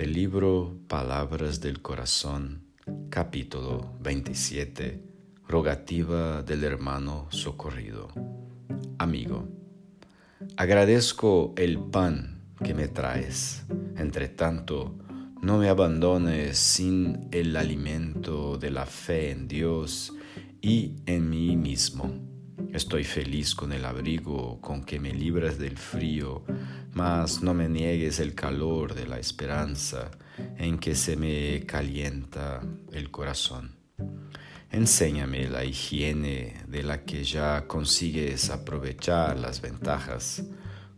Del libro Palabras del Corazón, capítulo 27, rogativa del hermano socorrido. Amigo, agradezco el pan que me traes. Entre tanto, no me abandones sin el alimento de la fe en Dios y en mí mismo. Estoy feliz con el abrigo con que me libras del frío, mas no me niegues el calor de la esperanza en que se me calienta el corazón. Enséñame la higiene de la que ya consigues aprovechar las ventajas.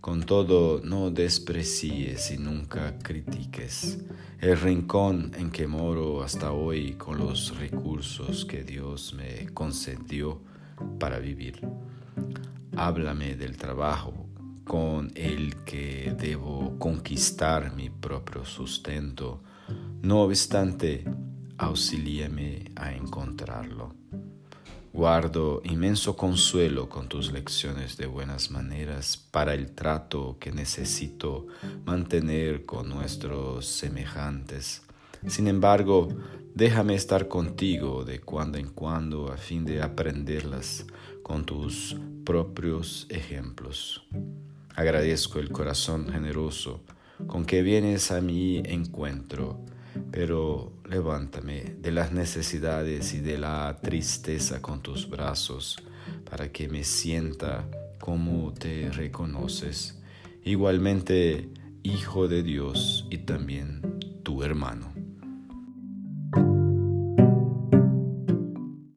Con todo, no desprecies y nunca critiques el rincón en que moro hasta hoy con los recursos que Dios me concedió para vivir. Háblame del trabajo con el que debo conquistar mi propio sustento. No obstante, auxíliame a encontrarlo. Guardo inmenso consuelo con tus lecciones de buenas maneras para el trato que necesito mantener con nuestros semejantes. Sin embargo, déjame estar contigo de cuando en cuando a fin de aprenderlas con tus propios ejemplos. Agradezco el corazón generoso con que vienes a mi encuentro, pero levántame de las necesidades y de la tristeza con tus brazos, para que me sienta como te reconoces, igualmente Hijo de Dios y también tu hermano.